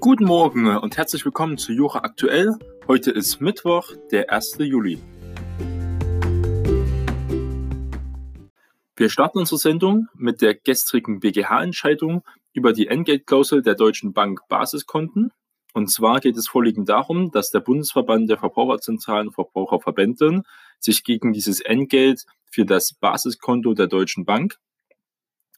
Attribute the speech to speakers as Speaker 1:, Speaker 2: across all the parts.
Speaker 1: Guten Morgen und herzlich willkommen zu Jura Aktuell. Heute ist Mittwoch, der 1. Juli. Wir starten unsere Sendung mit der gestrigen BGH-Entscheidung über die Entgeltklausel der Deutschen Bank Basiskonten. Und zwar geht es vorliegend darum, dass der Bundesverband der Verbraucherzentralen und Verbraucherverbände sich gegen dieses Entgelt für das Basiskonto der Deutschen Bank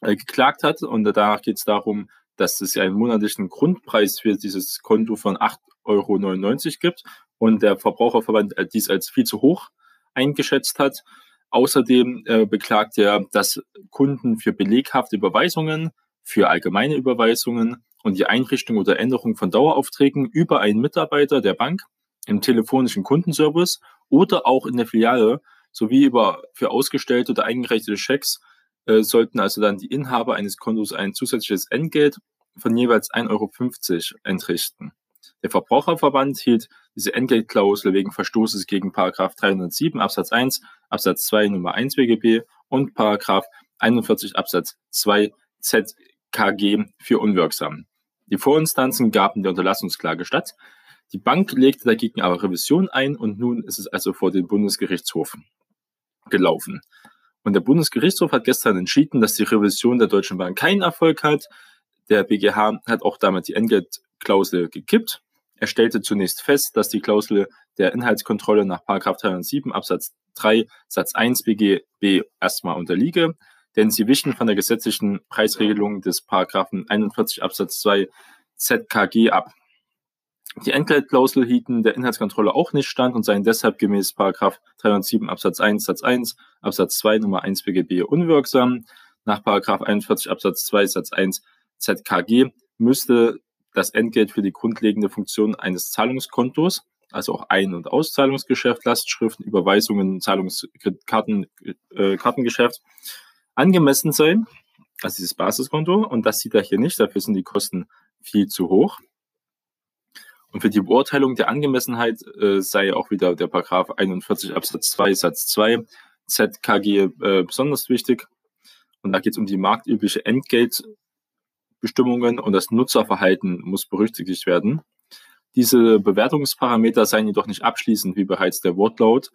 Speaker 1: äh, geklagt hat. Und danach geht es darum, dass es einen monatlichen Grundpreis für dieses Konto von 8,99 Euro gibt und der Verbraucherverband äh, dies als viel zu hoch eingeschätzt hat. Außerdem äh, beklagt er, dass Kunden für beleghafte Überweisungen, für allgemeine Überweisungen und die Einrichtung oder Änderung von Daueraufträgen über einen Mitarbeiter der Bank im telefonischen Kundenservice oder auch in der Filiale sowie über für ausgestellte oder eingereichte Schecks äh, sollten also dann die Inhaber eines Kontos ein zusätzliches Entgelt von jeweils 1,50 Euro entrichten. Der Verbraucherverband hielt diese Entgeltklausel wegen Verstoßes gegen Paragraph 307 Absatz 1 Absatz 2 Nummer 1 BGB und Paragraph 41 Absatz 2 ZKG für unwirksam. Die Vorinstanzen gaben der Unterlassungsklage statt. Die Bank legte dagegen aber Revision ein und nun ist es also vor den Bundesgerichtshof gelaufen. Und der Bundesgerichtshof hat gestern entschieden, dass die Revision der Deutschen Bank keinen Erfolg hat. Der BGH hat auch damit die Entgeltklausel gekippt. Er stellte zunächst fest, dass die Klausel der Inhaltskontrolle nach 307 Absatz 3 Satz 1 BGB erstmal unterliege, denn sie wichen von der gesetzlichen Preisregelung des Paragraphen 41 Absatz 2 ZKG ab. Die Entgeltklausel hielten der Inhaltskontrolle auch nicht stand und seien deshalb gemäß 307 Absatz 1 Satz 1 Absatz 2 Nummer 1 BGB unwirksam. Nach 41 Absatz 2 Satz 1 ZKG müsste das Entgelt für die grundlegende Funktion eines Zahlungskontos, also auch Ein- und Auszahlungsgeschäft, Lastschriften, Überweisungen, Zahlungskarten, äh, Kartengeschäft, angemessen sein, also dieses Basiskonto. Und das sieht er hier nicht, dafür sind die Kosten viel zu hoch. Und für die Beurteilung der Angemessenheit äh, sei auch wieder der Paragraph 41 Absatz 2 Satz 2 ZKG äh, besonders wichtig. Und da geht es um die marktübliche Entgeltbestimmungen und das Nutzerverhalten muss berücksichtigt werden. Diese Bewertungsparameter seien jedoch nicht abschließend, wie bereits der Wortlaut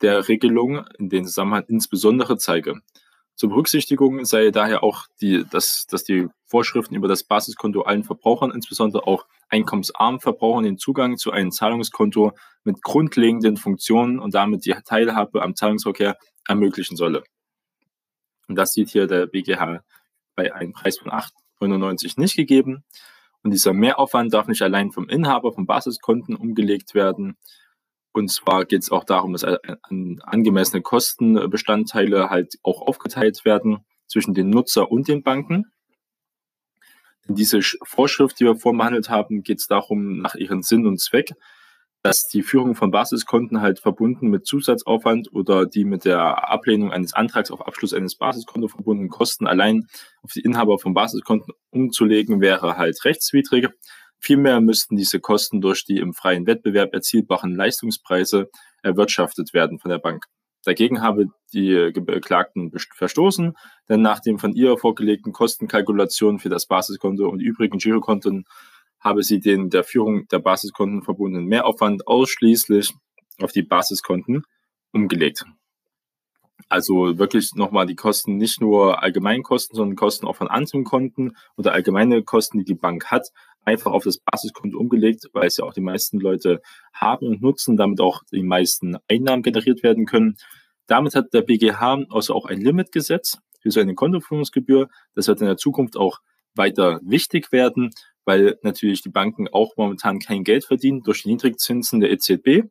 Speaker 1: der Regelung in den Zusammenhang insbesondere zeige. Zur Berücksichtigung sei daher auch, die, dass, dass die Vorschriften über das Basiskonto allen Verbrauchern, insbesondere auch einkommensarmen Verbrauchern, den Zugang zu einem Zahlungskonto mit grundlegenden Funktionen und damit die Teilhabe am Zahlungsverkehr ermöglichen solle. Und das sieht hier der BGH bei einem Preis von 8,99 nicht gegeben. Und dieser Mehraufwand darf nicht allein vom Inhaber von Basiskonten umgelegt werden, und zwar geht es auch darum, dass angemessene Kostenbestandteile halt auch aufgeteilt werden zwischen den Nutzer und den Banken. Diese Vorschrift, die wir vorbehandelt haben, geht es darum, nach ihrem Sinn und Zweck, dass die Führung von Basiskonten halt verbunden mit Zusatzaufwand oder die mit der Ablehnung eines Antrags auf Abschluss eines Basiskonto verbundenen Kosten allein auf die Inhaber von Basiskonten umzulegen, wäre halt rechtswidrig. Vielmehr müssten diese Kosten durch die im freien Wettbewerb erzielbaren Leistungspreise erwirtschaftet werden von der Bank. Dagegen habe die Beklagten verstoßen, denn nach dem von ihr vorgelegten Kostenkalkulationen für das Basiskonto und übrigen Girokonten habe sie den der Führung der Basiskonten verbundenen Mehraufwand ausschließlich auf die Basiskonten umgelegt. Also wirklich nochmal die Kosten, nicht nur Allgemeinkosten, sondern Kosten auch von anderen Konten oder allgemeine Kosten, die die Bank hat, einfach auf das Basiskonto umgelegt, weil es ja auch die meisten Leute haben und nutzen, damit auch die meisten Einnahmen generiert werden können. Damit hat der BGH also auch ein Limit gesetzt für seine Kontoführungsgebühr. Das wird in der Zukunft auch weiter wichtig werden, weil natürlich die Banken auch momentan kein Geld verdienen durch die Niedrigzinsen der EZB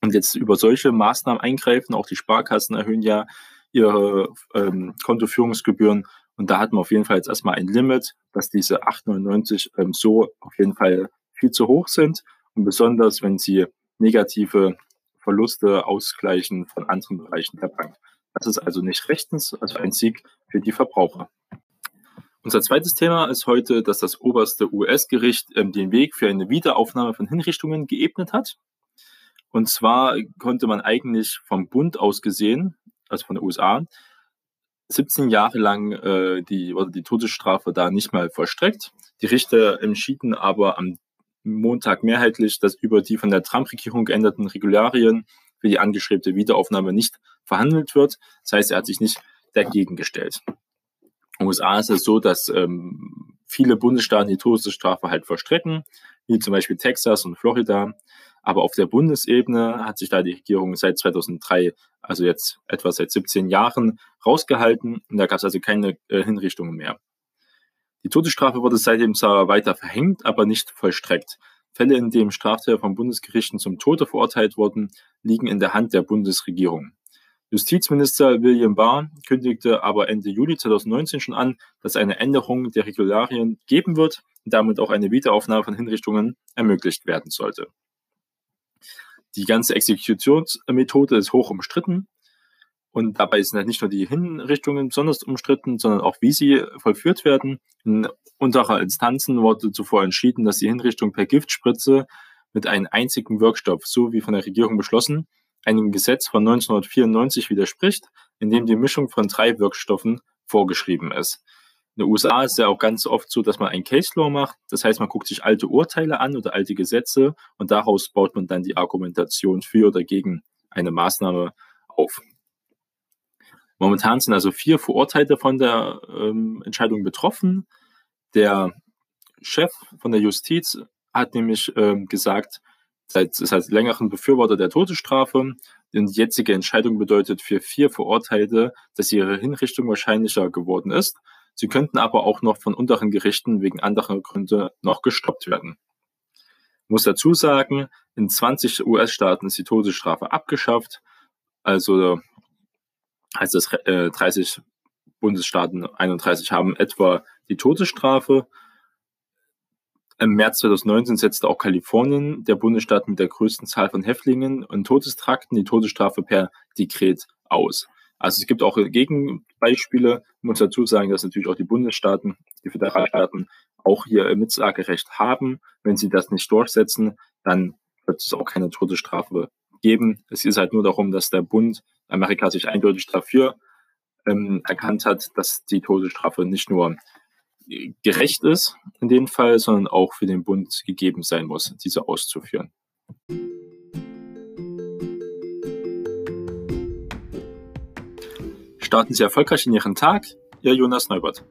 Speaker 1: und jetzt über solche Maßnahmen eingreifen. Auch die Sparkassen erhöhen ja ihre ähm, Kontoführungsgebühren und da hat man auf jeden Fall jetzt erstmal ein Limit, dass diese 8,99 ähm, so auf jeden Fall viel zu hoch sind. Und besonders, wenn sie negative Verluste ausgleichen von anderen Bereichen der Bank. Das ist also nicht rechtens, also ein Sieg für die Verbraucher. Unser zweites Thema ist heute, dass das oberste US-Gericht ähm, den Weg für eine Wiederaufnahme von Hinrichtungen geebnet hat. Und zwar konnte man eigentlich vom Bund aus gesehen, also von den USA, 17 Jahre lang äh, die, wurde die Todesstrafe da nicht mal vollstreckt. Die Richter entschieden aber am Montag mehrheitlich, dass über die von der Trump-Regierung geänderten Regularien für die angestrebte Wiederaufnahme nicht verhandelt wird. Das heißt, er hat sich nicht dagegen gestellt. In den USA ist es so, dass ähm, viele Bundesstaaten die Todesstrafe halt vollstrecken, wie zum Beispiel Texas und Florida. Aber auf der Bundesebene hat sich da die Regierung seit 2003, also jetzt etwa seit 17 Jahren, rausgehalten. Und da gab es also keine äh, Hinrichtungen mehr. Die Todesstrafe wurde seitdem zwar weiter verhängt, aber nicht vollstreckt. Fälle, in denen Straftäter von Bundesgerichten zum Tode verurteilt wurden, liegen in der Hand der Bundesregierung. Justizminister William Barr kündigte aber Ende Juli 2019 schon an, dass eine Änderung der Regularien geben wird und damit auch eine Wiederaufnahme von Hinrichtungen ermöglicht werden sollte. Die ganze Exekutionsmethode ist hoch umstritten. Und dabei sind halt nicht nur die Hinrichtungen besonders umstritten, sondern auch wie sie vollführt werden. In unterer Instanzen wurde zuvor entschieden, dass die Hinrichtung per Giftspritze mit einem einzigen Wirkstoff, so wie von der Regierung beschlossen, einem Gesetz von 1994 widerspricht, in dem die Mischung von drei Wirkstoffen vorgeschrieben ist. In den USA ist es ja auch ganz oft so, dass man ein Case Law macht. Das heißt, man guckt sich alte Urteile an oder alte Gesetze und daraus baut man dann die Argumentation für oder gegen eine Maßnahme auf. Momentan sind also vier Verurteilte von der ähm, Entscheidung betroffen. Der Chef von der Justiz hat nämlich ähm, gesagt, seit, ist als längeren Befürworter der Todesstrafe. Die jetzige Entscheidung bedeutet für vier Verurteilte, dass ihre Hinrichtung wahrscheinlicher geworden ist. Sie könnten aber auch noch von unteren Gerichten wegen anderer Gründe noch gestoppt werden. Ich muss dazu sagen, in 20 US-Staaten ist die Todesstrafe abgeschafft. Also heißt das, äh, 30 Bundesstaaten, 31 haben etwa die Todesstrafe. Im März 2019 setzte auch Kalifornien, der Bundesstaat mit der größten Zahl von Häftlingen und Todestrakten, die Todesstrafe per Dekret aus. Also es gibt auch Gegenbeispiele. Ich muss dazu sagen, dass natürlich auch die Bundesstaaten, die Föderalstaaten auch hier Mitsagerecht haben. Wenn sie das nicht durchsetzen, dann wird es auch keine Todesstrafe geben. Es ist halt nur darum, dass der Bund Amerika sich eindeutig dafür ähm, erkannt hat, dass die Todesstrafe nicht nur gerecht ist in dem Fall, sondern auch für den Bund gegeben sein muss, diese auszuführen. Starten Sie erfolgreich in Ihren Tag, Ihr Jonas Neubert.